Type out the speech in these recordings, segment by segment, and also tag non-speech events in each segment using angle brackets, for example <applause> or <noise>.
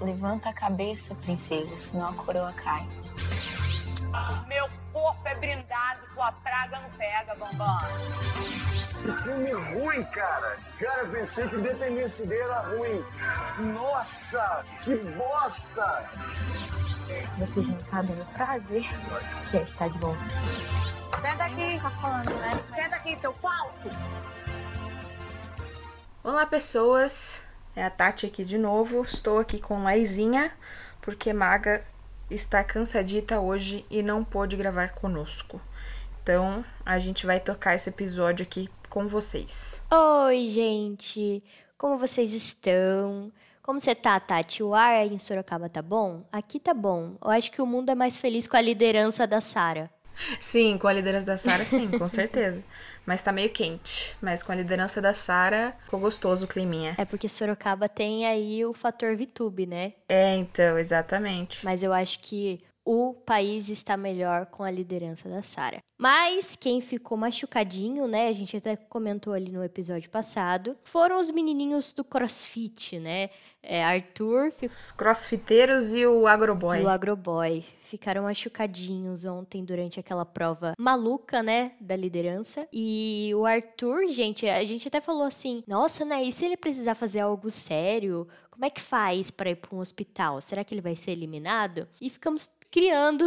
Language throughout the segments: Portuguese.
Levanta a cabeça, princesa, senão a coroa cai. Meu corpo é brindado, tua praga não pega, bambam. Que filme ruim, cara. Cara, eu pensei que Independência Day era ruim. Nossa, que bosta! Vocês não sabem o prazer que é estar de bom. Senta aqui, tá falando, né? Senta aqui, seu falso. Olá, pessoas. É a Tati aqui de novo. Estou aqui com Laizinha, porque Maga está cansadita hoje e não pôde gravar conosco. Então, a gente vai tocar esse episódio aqui com vocês. Oi, gente. Como vocês estão? Como você tá, Tati? O ar aí em Sorocaba tá bom? Aqui tá bom. Eu acho que o mundo é mais feliz com a liderança da Sara. Sim, com a liderança da Sara, sim, com certeza. Mas tá meio quente. Mas com a liderança da Sara, ficou gostoso o climinha. É porque Sorocaba tem aí o fator VTube, né? É, então, exatamente. Mas eu acho que o país está melhor com a liderança da Sara. Mas quem ficou machucadinho, né? A gente até comentou ali no episódio passado, foram os menininhos do CrossFit, né? É, Arthur ficou... Os crossfiteiros e o agroboy. e o Agroboy ficaram machucadinhos ontem durante aquela prova maluca, né, da liderança. E o Arthur, gente, a gente até falou assim: "Nossa, né, e se ele precisar fazer algo sério, como é que faz para ir para um hospital? Será que ele vai ser eliminado?" E ficamos criando,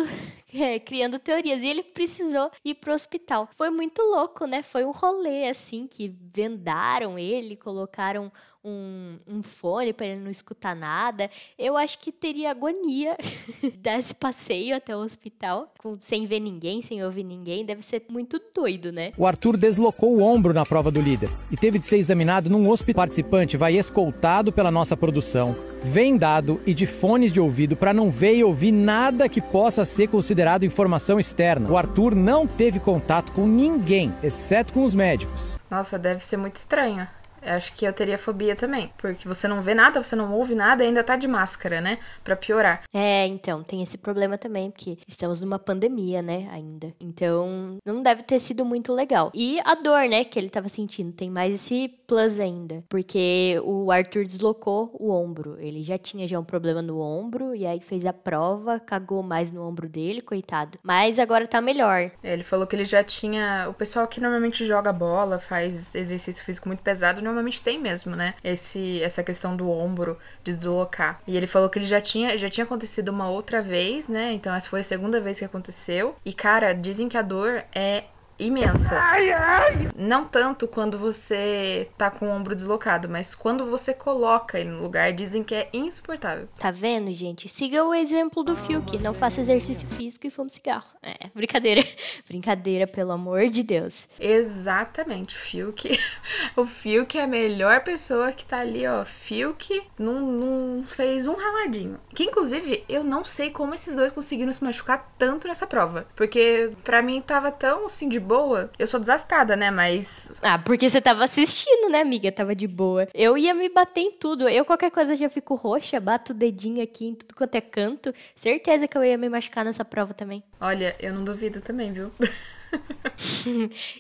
é, criando teorias. E ele precisou ir pro hospital. Foi muito louco, né? Foi um rolê assim que vendaram ele, colocaram um, um fone para ele não escutar nada. Eu acho que teria agonia <laughs> dar esse passeio até o hospital, com- sem ver ninguém, sem ouvir ninguém. Deve ser muito doido, né? O Arthur deslocou o ombro na prova do líder e teve de ser examinado num hospital. O participante vai escoltado pela nossa produção, vendado e de fones de ouvido para não ver e ouvir nada que possa ser considerado informação externa. O Arthur não teve contato com ninguém, exceto com os médicos. Nossa, deve ser muito estranho. Eu acho que eu teria fobia também. Porque você não vê nada, você não ouve nada e ainda tá de máscara, né? Pra piorar. É, então, tem esse problema também, porque estamos numa pandemia, né, ainda. Então, não deve ter sido muito legal. E a dor, né, que ele tava sentindo, tem mais esse plus ainda. Porque o Arthur deslocou o ombro. Ele já tinha já um problema no ombro, e aí fez a prova, cagou mais no ombro dele, coitado. Mas agora tá melhor. Ele falou que ele já tinha. O pessoal que normalmente joga bola, faz exercício físico muito pesado, normalmente tem mesmo, né? Esse, essa questão do ombro de deslocar. E ele falou que ele já tinha, já tinha acontecido uma outra vez, né? Então essa foi a segunda vez que aconteceu. E, cara, dizem que a dor é imensa. Não tanto quando você tá com o ombro deslocado, mas quando você coloca ele no lugar, dizem que é insuportável. Tá vendo, gente? Siga o exemplo do Fiuk. Não faça exercício físico e fume cigarro. É, brincadeira. <laughs> brincadeira, pelo amor de Deus. Exatamente, o Fiuk. <laughs> O Fiuk é a melhor pessoa que tá ali, ó. Fiuk não, não fez um raladinho. Que inclusive eu não sei como esses dois conseguiram se machucar tanto nessa prova. Porque pra mim tava tão assim de boa. Eu sou desastrada, né? Mas. Ah, porque você tava assistindo, né, amiga? Tava de boa. Eu ia me bater em tudo. Eu, qualquer coisa, já fico roxa, bato o dedinho aqui em tudo quanto é canto. Certeza que eu ia me machucar nessa prova também. Olha, eu não duvido também, viu? <laughs>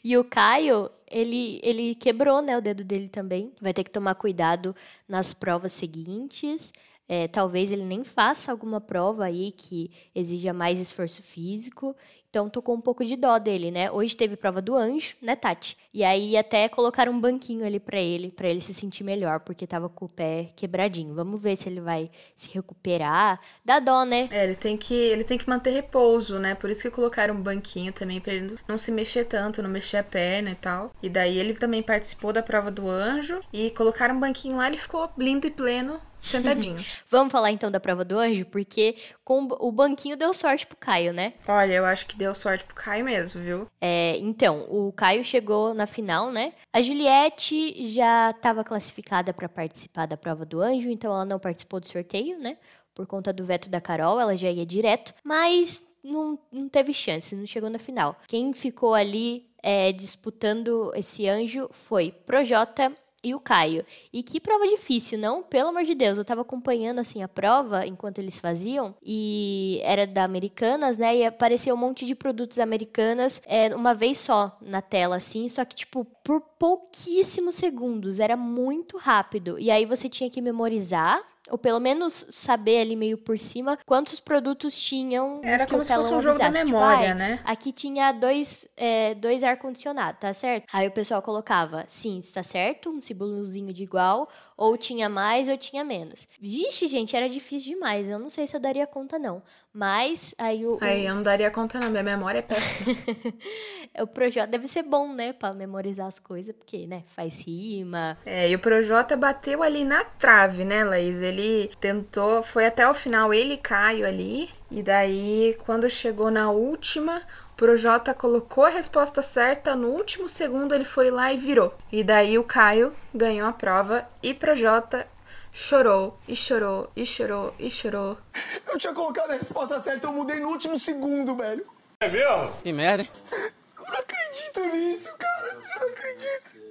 E o Caio, ele, ele quebrou, né, o dedo dele também. Vai ter que tomar cuidado nas provas seguintes. É, talvez ele nem faça alguma prova aí que exija mais esforço físico. Então, tô com um pouco de dó dele, né? Hoje teve prova do anjo, né, Tati? E aí até colocaram um banquinho ali pra ele, pra ele se sentir melhor, porque tava com o pé quebradinho. Vamos ver se ele vai se recuperar. Dá dó, né? É, ele tem que ele tem que manter repouso, né? Por isso que colocaram um banquinho também pra ele não se mexer tanto, não mexer a perna e tal. E daí ele também participou da prova do anjo e colocaram um banquinho lá, ele ficou lindo e pleno, sentadinho. <laughs> Vamos falar então da prova do anjo, porque com o banquinho deu sorte pro Caio, né? Olha, eu acho que deu sorte pro Caio mesmo, viu? É, então, o Caio chegou na final, né? A Juliette já estava classificada para participar da prova do anjo, então ela não participou do sorteio, né? por conta do veto da Carol, ela já ia direto, mas não, não teve chance, não chegou na final. Quem ficou ali é, disputando esse anjo foi Projota e o Caio. E que prova difícil, não? Pelo amor de Deus, eu tava acompanhando assim a prova enquanto eles faziam e era da Americanas, né? E apareceu um monte de produtos americanas é, uma vez só na tela, assim, só que tipo por pouquíssimos segundos, era muito rápido. E aí você tinha que memorizar ou pelo menos saber ali meio por cima quantos produtos tinham. Era como se fosse um jogo da memória, tipo, né? Aqui tinha dois, é, dois ar-condicionado, tá certo? Aí o pessoal colocava, sim, está certo, um símbolozinho de igual, ou tinha mais ou tinha menos. Vixe, gente, era difícil demais. Eu não sei se eu daria conta, não. Mas aí o. Aí eu não daria conta, não. Minha memória é péssima. <laughs> o Projota deve ser bom, né? Pra memorizar as coisas, porque, né? Faz rima. É, e o Projota bateu ali na trave, né, Laís? Ele tentou, foi até o final, ele e Caio ali. E daí, quando chegou na última, Projota colocou a resposta certa, no último segundo ele foi lá e virou. E daí o Caio ganhou a prova e Projota chorou, e chorou, e chorou, e chorou. Eu tinha colocado a resposta certa, eu mudei no último segundo, velho. É mesmo? Que merda, hein? Eu não acredito nisso, cara. Eu não acredito.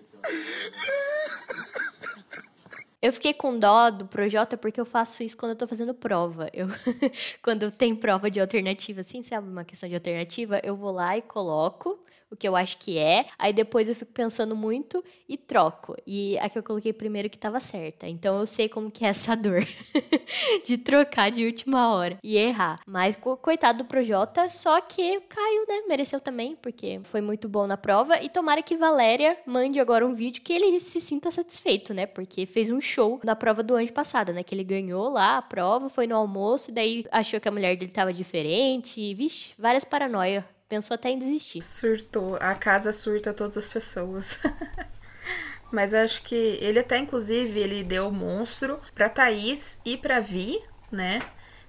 Eu fiquei com dó do Projota porque eu faço isso quando eu tô fazendo prova. Eu, <laughs> quando tem prova de alternativa, assim, sabe, uma questão de alternativa, eu vou lá e coloco o que eu acho que é. Aí depois eu fico pensando muito e troco. E a que eu coloquei primeiro que estava certa. Então eu sei como que é essa <laughs> dor de trocar de última hora e errar. Mas coitado do Projota, só que caiu, né? Mereceu também, porque foi muito bom na prova. E tomara que Valéria mande agora um vídeo que ele se sinta satisfeito, né? Porque fez um show na prova do ano passado, né? Que ele ganhou lá a prova, foi no almoço, e daí achou que a mulher dele tava diferente. E, vixe, várias paranoias pensou até em desistir. Surtou. A casa surta todas as pessoas. <laughs> Mas eu acho que ele até, inclusive, ele deu o monstro pra Thaís e pra Vi, né?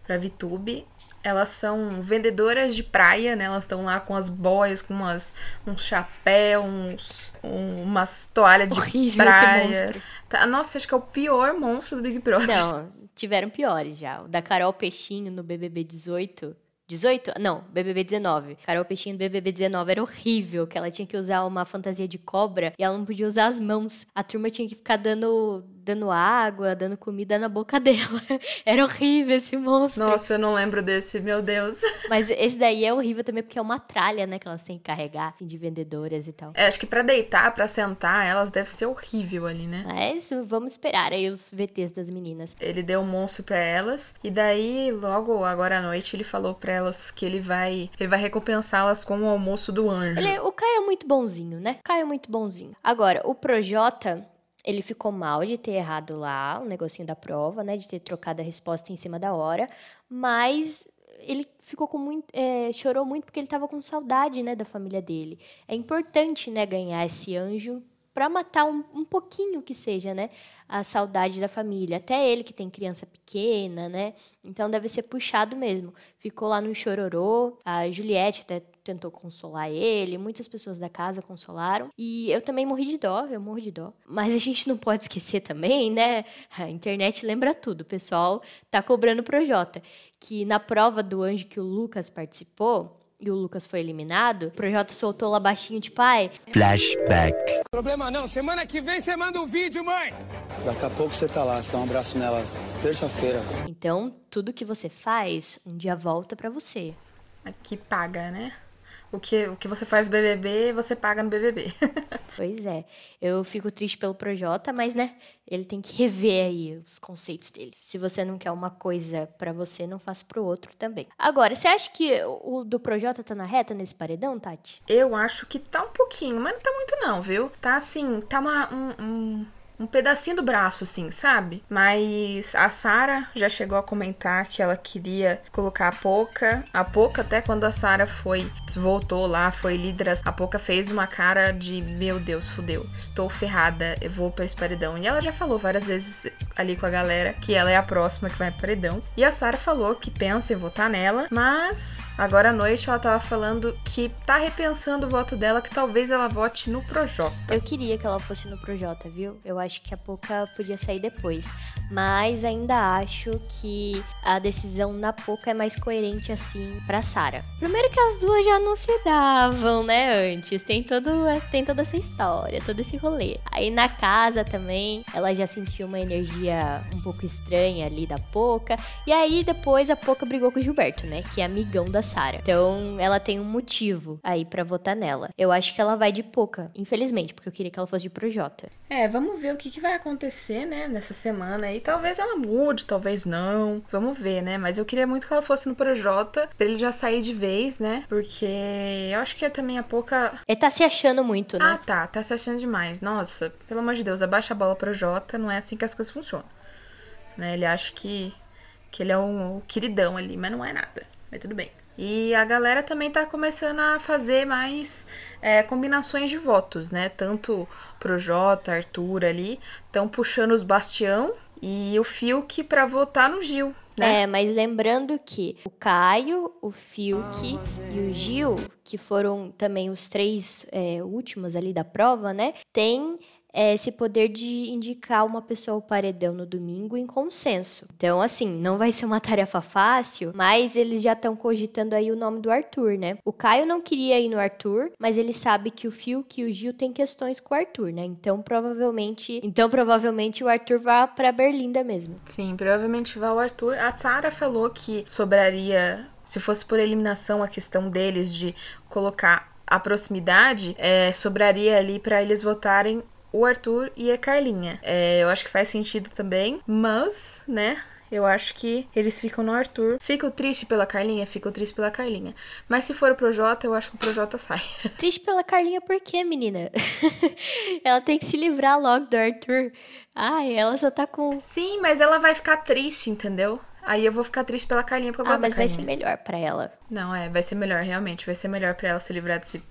Pra Vitube. Elas são vendedoras de praia, né? Elas estão lá com as boias, com umas, um chapéu, uns, um, umas toalhas de Horrível praia. esse monstro. Tá, nossa, acho que é o pior monstro do Big Brother. Não, tiveram piores já. O da Carol Peixinho no BBB 18 18? Não, BBB 19. Carol Peixinho do BBB 19 era horrível, que ela tinha que usar uma fantasia de cobra e ela não podia usar as mãos. A turma tinha que ficar dando, dando água, dando comida na boca dela. <laughs> era horrível esse monstro. Nossa, eu não lembro desse, meu Deus. <laughs> Mas esse daí é horrível também porque é uma tralha, né, que elas têm que carregar de vendedoras e tal. É, acho que para deitar, para sentar, elas deve ser horrível ali, né? Mas vamos esperar aí os VTs das meninas. Ele deu um monstro para elas e daí logo agora à noite ele falou para elas que ele vai, ele vai recompensá-las com o almoço do anjo. Ele, o Caio é muito bonzinho, né? Caio é muito bonzinho. Agora, o Projota, ele ficou mal de ter errado lá o negocinho da prova, né? De ter trocado a resposta em cima da hora, mas ele ficou com muito, é, chorou muito porque ele estava com saudade, né, da família dele. É importante, né, ganhar esse anjo para matar um, um pouquinho que seja, né, a saudade da família. Até ele que tem criança pequena, né? Então deve ser puxado mesmo. Ficou lá no chororô. A Juliette até tentou consolar ele, muitas pessoas da casa consolaram. E eu também morri de dó, eu morro de dó. Mas a gente não pode esquecer também, né? A internet lembra tudo. O pessoal tá cobrando pro Jota. Que na prova do anjo que o Lucas participou, e o Lucas foi eliminado, o Projota soltou lá baixinho de pai. Flashback. Problema não, semana que vem você manda um vídeo, mãe! Daqui a pouco você tá lá, você dá um abraço nela terça-feira. Então, tudo que você faz, um dia volta para você. Aqui paga, né? O que, o que você faz no BBB, você paga no BBB. <laughs> pois é. Eu fico triste pelo Projota, mas, né, ele tem que rever aí os conceitos dele. Se você não quer uma coisa para você, não faça pro outro também. Agora, você acha que o do Projota tá na reta nesse paredão, Tati? Eu acho que tá um pouquinho, mas não tá muito não, viu? Tá assim, tá uma, um, um um pedacinho do braço, assim, sabe? Mas a Sara já chegou a comentar que ela queria colocar a Poca. A Poca, até quando a Sara foi, voltou lá, foi líder, a Poca fez uma cara de: Meu Deus, fudeu, estou ferrada, eu vou pra esse paredão. E ela já falou várias vezes ali com a galera que ela é a próxima que vai pro paredão. E a Sara falou que pensa em votar nela, mas agora à noite ela tava falando que tá repensando o voto dela, que talvez ela vote no Projota. Eu queria que ela fosse no Projota, viu? Eu acho acho que a Poca podia sair depois. Mas ainda acho que a decisão na Poca é mais coerente assim pra Sara. Primeiro que as duas já não se davam, né, antes. Tem todo tem toda essa história, todo esse rolê. Aí na casa também, ela já sentiu uma energia um pouco estranha ali da Poca. E aí depois a Poca brigou com o Gilberto, né, que é amigão da Sara. Então, ela tem um motivo aí para votar nela. Eu acho que ela vai de Poca, infelizmente, porque eu queria que ela fosse de Projota. É, vamos ver o que, que vai acontecer, né, nessa semana aí. Talvez ela mude, talvez não. Vamos ver, né? Mas eu queria muito que ela fosse no Projota, pra ele já sair de vez, né? Porque eu acho que é também a pouca. Ele tá se achando muito, né? Ah, tá. Tá se achando demais. Nossa, pelo amor de Deus, abaixa a bola Projota. Não é assim que as coisas funcionam. Né? Ele acha que, que ele é um, um queridão ali, mas não é nada. Mas tudo bem. E a galera também tá começando a fazer mais é, combinações de votos, né? Tanto pro Jota, Arthur ali, estão puxando os Bastião e o Fiuk para votar no Gil. Né? É, mas lembrando que o Caio, o Fiuk e o Gil, que foram também os três é, últimos ali da prova, né? Tem é, esse poder de indicar uma pessoa ao paredão no domingo em consenso. Então, assim, não vai ser uma <laughs> tarefa fácil, mas eles já estão cogitando aí o nome do Arthur, né? O Caio não queria ir no Arthur, mas ele sabe que o Fiuk e o Gil têm questões com o Arthur, né? Então, provavelmente, então provavelmente o Arthur vá para Berlinda mesmo. Sim, provavelmente vá o Arthur. A Sara falou que sobraria se fosse por eliminação a questão deles de colocar a proximidade, é, sobraria ali para eles votarem o Arthur e a Carlinha. É, eu acho que faz sentido também, mas, né, eu acho que eles ficam no Arthur. Fico triste pela Carlinha, fico triste pela Carlinha. Mas se for o Projota, eu acho que o Projota sai. <laughs> Triste pela Carlinha por quê, menina? <laughs> ela tem que se livrar logo do Arthur. Ai, ela só tá com. Sim, mas ela vai ficar triste, entendeu? Aí eu vou ficar triste pela Carlinha porque eu ah, gosto mas vai ser melhor para ela. Não, é, vai ser melhor, realmente. Vai ser melhor para ela se livrar desse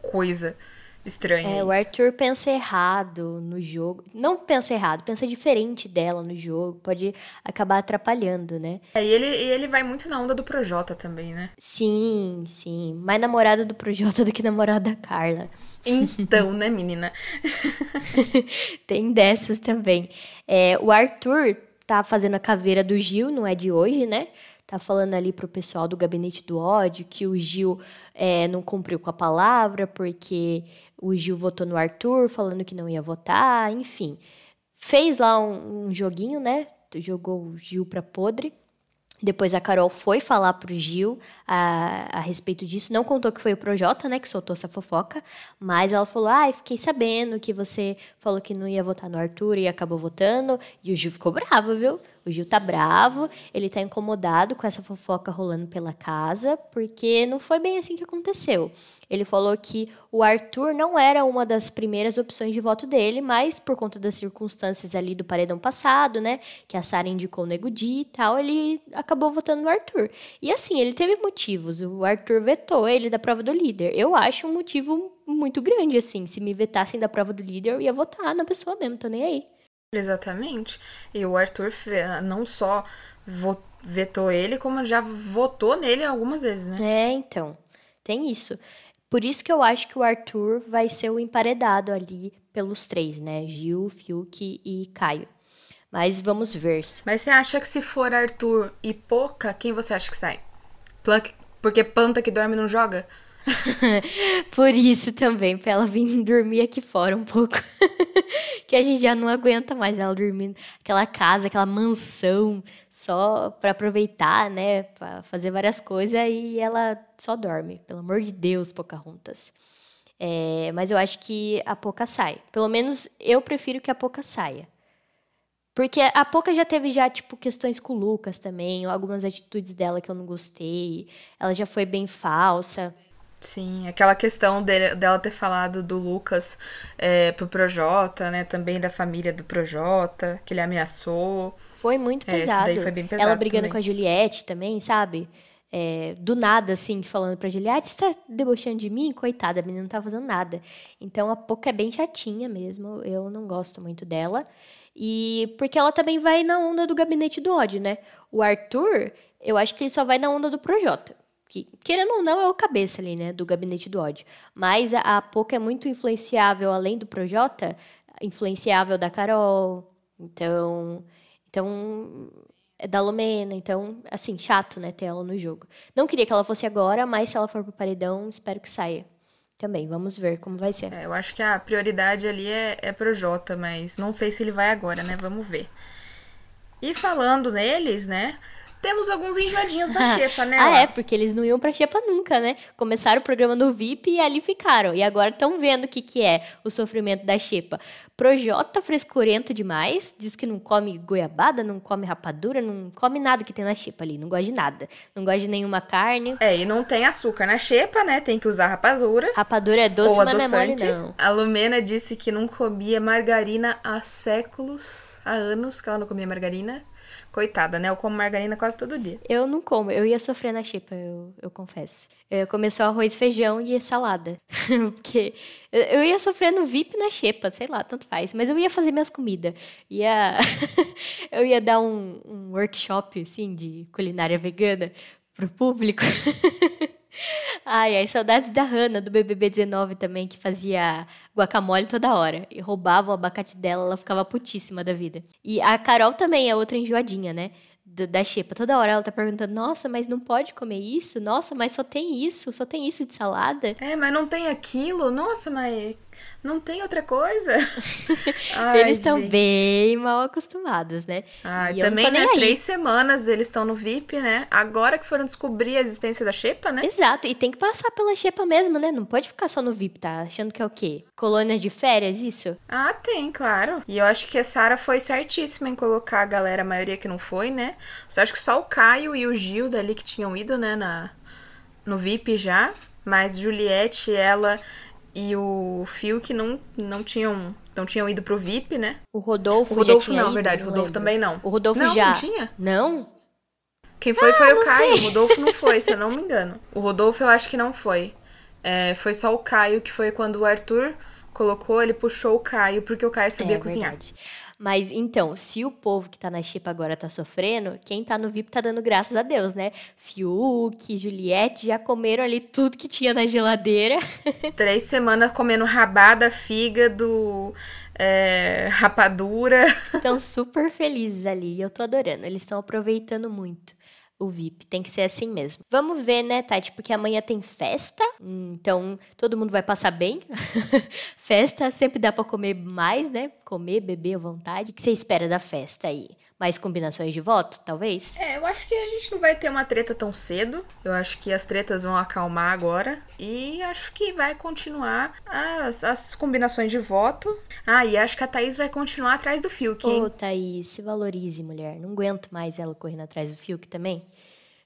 coisa estranha. É, o Arthur pensa errado no jogo. Não pensa errado, pensa diferente dela no jogo. Pode acabar atrapalhando, né? É, e ele, e ele vai muito na onda do Projota também, né? Sim, sim. Mais namorado do Projota <laughs> do que namorado da Carla. Então, <laughs> né, menina? <laughs> Tem dessas também. É, o Arthur tá fazendo a caveira do Gil, não é de hoje, né? tá falando ali pro pessoal do gabinete do ódio que o Gil é, não cumpriu com a palavra porque o Gil votou no Arthur falando que não ia votar, enfim. Fez lá um, um joguinho, né? Jogou o Gil pra podre. Depois a Carol foi falar pro Gil a, a respeito disso. Não contou que foi o Projota, né, que soltou essa fofoca. Mas ela falou: Ah, fiquei sabendo que você falou que não ia votar no Arthur e acabou votando. E o Gil ficou bravo, viu? O Gil tá bravo, ele tá incomodado com essa fofoca rolando pela casa, porque não foi bem assim que aconteceu. Ele falou que o Arthur não era uma das primeiras opções de voto dele, mas por conta das circunstâncias ali do paredão passado, né, que a Sara indicou o Nego Di e tal, ele acabou votando no Arthur. E assim, ele teve motivos. O Arthur vetou ele da prova do líder. Eu acho um motivo muito grande, assim. Se me vetassem da prova do líder, eu ia votar na pessoa mesmo, tô nem aí. Exatamente. E o Arthur não só vetou ele, como já votou nele algumas vezes, né? É, então. Tem isso. Por isso que eu acho que o Arthur vai ser o emparedado ali pelos três, né? Gil, Fiuk e Caio. Mas vamos ver. Mas você acha que se for Arthur e Poca, quem você acha que sai? Porque planta que dorme não joga? <laughs> Por isso também, pra ela vir dormir aqui fora um pouco. <laughs> que a gente já não aguenta mais ela dormindo. Aquela casa, aquela mansão, só para aproveitar, né? Pra fazer várias coisas e ela só dorme. Pelo amor de Deus, Pocahontas. É, mas eu acho que a Poca sai. Pelo menos eu prefiro que a Poca saia. Porque a Poca já teve já, tipo, questões com o Lucas também, algumas atitudes dela que eu não gostei. Ela já foi bem falsa. Sim, aquela questão dele, dela ter falado do Lucas é, pro Projota, né? Também da família do Projota, que ele ameaçou. Foi muito É, pesado. daí foi bem pesado Ela brigando também. com a Juliette também, sabe? É, do nada, assim, falando pra Juliette, você tá debochando de mim? Coitada, a menina não tá fazendo nada. Então a Poca é bem chatinha mesmo, eu não gosto muito dela. E porque ela também vai na onda do gabinete do ódio, né? O Arthur, eu acho que ele só vai na onda do Projota. Que, querendo ou não, é o cabeça ali, né? Do gabinete do ódio. Mas a, a Poca é muito influenciável além do Projota influenciável da Carol. Então, então é da Lumena, então, assim, chato, né, ter ela no jogo. Não queria que ela fosse agora, mas se ela for pro paredão, espero que saia. Também, vamos ver como vai ser. É, eu acho que a prioridade ali é, é pro Jota, mas não sei se ele vai agora, né? Vamos ver. E falando neles, né? Temos alguns enjoadinhos da <laughs> Xepa, né? ah, é, porque eles não iam pra Xepa nunca, né? Começaram o programa no VIP e ali ficaram. E agora estão vendo o que, que é o sofrimento da Xepa. Projota frescurento demais, diz que não come goiabada, não come rapadura, não come nada que tem na Xepa ali. Não gosta de nada. Não gosta de nenhuma carne. É, e não tem açúcar na xepa, né? Tem que usar rapadura. Rapadura é doce, mas não é mole, não. A Lumena disse que não comia margarina há séculos, há anos que ela não comia margarina. Coitada, né? Eu como margarina quase todo dia. Eu não como, eu ia sofrer na xepa, eu, eu confesso. Eu só arroz, feijão e salada. <laughs> Porque eu, ia sofrer no VIP na xepa, sei lá, tanto faz. Mas eu ia fazer minhas comidas. Ia... <laughs> eu ia dar um, um workshop, assim, de culinária vegana pro público. <laughs> Ai, ai, saudades da Hannah, do BBB 19 também, que fazia guacamole toda hora. E roubava o abacate dela, ela ficava putíssima da vida. E a Carol também é outra enjoadinha, né? Da Xepa. Toda hora ela tá perguntando: nossa, mas não pode comer isso? Nossa, mas só tem isso? Só tem isso de salada? É, mas não tem aquilo? Nossa, mas não tem outra coisa? <laughs> Ai, Eles estão bem mal acostumados, né? Ai, E também, né? Três semanas eles estão no VIP, né? Agora que foram descobrir a existência da Xepa, né? Exato, e tem que passar pela Xepa mesmo, né? Não pode ficar só no VIP, tá? Achando que é o quê? Colônia de férias, isso? Ah, tem, claro. E eu acho que a Sara foi certíssima em colocar a galera, a maioria que não foi, né? Só acho que só o Caio e o Gil dali que tinham ido, né, na, no VIP já. Mas Juliette, ela e o Phil que não, não tinham não tinham ido pro VIP, né? O Rodolfo, O Rodolfo já não, ido, verdade. O Rodolfo lembro. também não. O Rodolfo não, já. Não tinha? Não? Quem foi Ah, foi o Caio. sei. O Rodolfo não foi, se eu não <laughs> me engano. O Rodolfo eu acho que não foi. É, foi só o Caio, que foi quando o Arthur colocou, ele puxou o Caio, porque o Caio sabia É cozinhar. verdade. Mas então, se o povo que tá na Chipa agora tá sofrendo, quem tá no VIP tá dando graças a Deus, né? Fiuk, Juliette já comeram ali tudo que tinha na geladeira. <laughs> Três semanas comendo rabada, fígado, é, rapadura. Estão super felizes ali. e Eu tô adorando. Eles estão aproveitando muito o VIP. Tem que ser assim mesmo. Vamos ver, né, Tati? Porque amanhã tem festa. Então, todo mundo vai passar bem. <laughs> festa sempre dá pra comer mais, né? Comer, beber à vontade. O que você espera da festa aí? Mais combinações de voto, talvez? É, eu acho que a gente não vai ter uma treta tão cedo. Eu acho que as tretas vão acalmar agora. E acho que vai continuar as, as combinações de voto. Ah, e acho que a Thaís vai continuar atrás do Fiuk, hein? Ô, Thaís, se valorize, mulher. Não aguento mais ela correndo atrás do Fiuk também.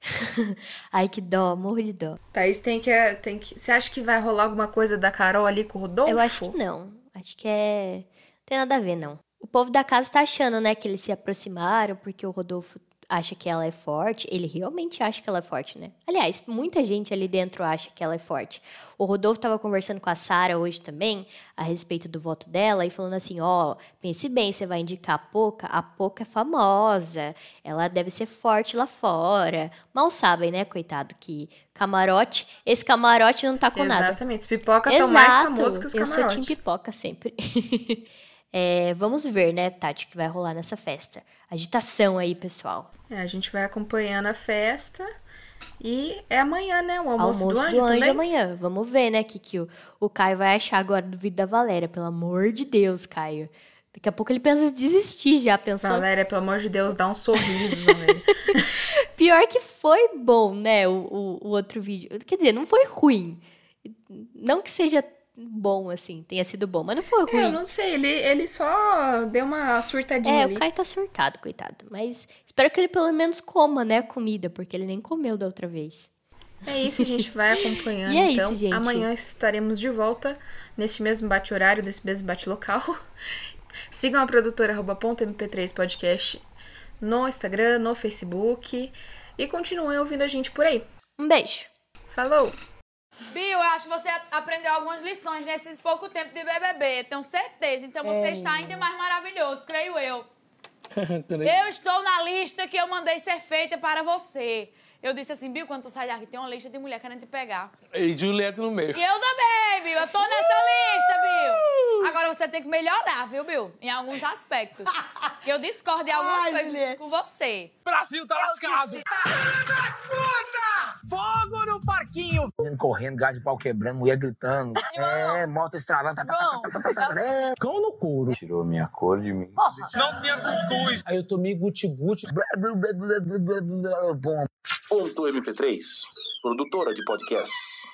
<laughs> Ai, que dó, morro de dó. Thaís tem que, tem que. Você acha que vai rolar alguma coisa da Carol ali com o Rodolfo? Eu acho que não. Acho que é. Não tem nada a ver, não. O povo da casa tá achando, né, que eles se aproximaram porque o Rodolfo acha que ela é forte. Ele realmente acha que ela é forte, né? Aliás, muita gente ali dentro acha que ela é forte. O Rodolfo tava conversando com a Sara hoje também a respeito do voto dela e falando assim: ó, pense bem, você vai indicar a Poca? A Poca é famosa, ela deve ser forte lá fora. Mal sabem, né, coitado, que camarote, esse camarote não tá com nada. Exatamente. Pipoca estão mais famosos que os Eu sou camarotes. Tim Pipoca sempre. <laughs> É, vamos ver, né, Tati, o que vai rolar nessa festa. Agitação aí, pessoal. É, a gente vai acompanhando a festa. E é amanhã, né? O almoço, Almoço do anjo, também. amanhã. Vamos ver, né, o que, que o, o Caio vai achar agora do vídeo da Valéria. Pelo amor de Deus, Caio. Daqui a pouco ele pensa em desistir já, pensou? Valéria, pelo amor de Deus, dá um sorriso. <laughs> Pior que foi bom, né, o, o, o outro vídeo. Quer dizer, não foi ruim. Não que seja bom, assim, tenha sido bom, mas não foi É, eu ruim. não sei, ele, ele só deu uma surtadinha É, ali. o Caio tá surtado, coitado. Mas espero que ele pelo menos coma, né, a comida, porque ele nem comeu da outra vez. É isso, a gente vai <laughs> acompanhando. E é então, isso, gente. Amanhã estaremos de volta neste mesmo bate-horário, nesse mesmo bate-local. <laughs> Sigam a produtora arroba ponto .mp3 podcast no Instagram, no Facebook. E continuem ouvindo a gente por aí. Um beijo. Falou! Bill, eu acho que você aprendeu algumas lições nesse pouco tempo de BBB, tenho certeza. Então você É. está ainda mais maravilhoso, creio eu. <laughs> Eu estou na lista que eu mandei ser feita para você. Eu disse assim, Bill, quando tu sai daqui, tem uma lista de mulher querendo te pegar. E Juliette no meio. E eu também, Bill. Eu tô nessa lista, Bill. Agora você tem que melhorar, viu, Bill? Em alguns aspectos. <laughs> Eu discordo em algumas Ai, coisas Juliette. com você. Brasil tá lascado. Parquinho! Correndo, gás de pau quebrando, mulher gritando. É, moto estralando. Tá, tá, tá, tá, tá, tá, tá. Cão no couro. Tirou minha cor de mim. Não tinha cuscuz. Aí eu tomei guti-guti. Bom. Ponto MP3, produtora de podcasts.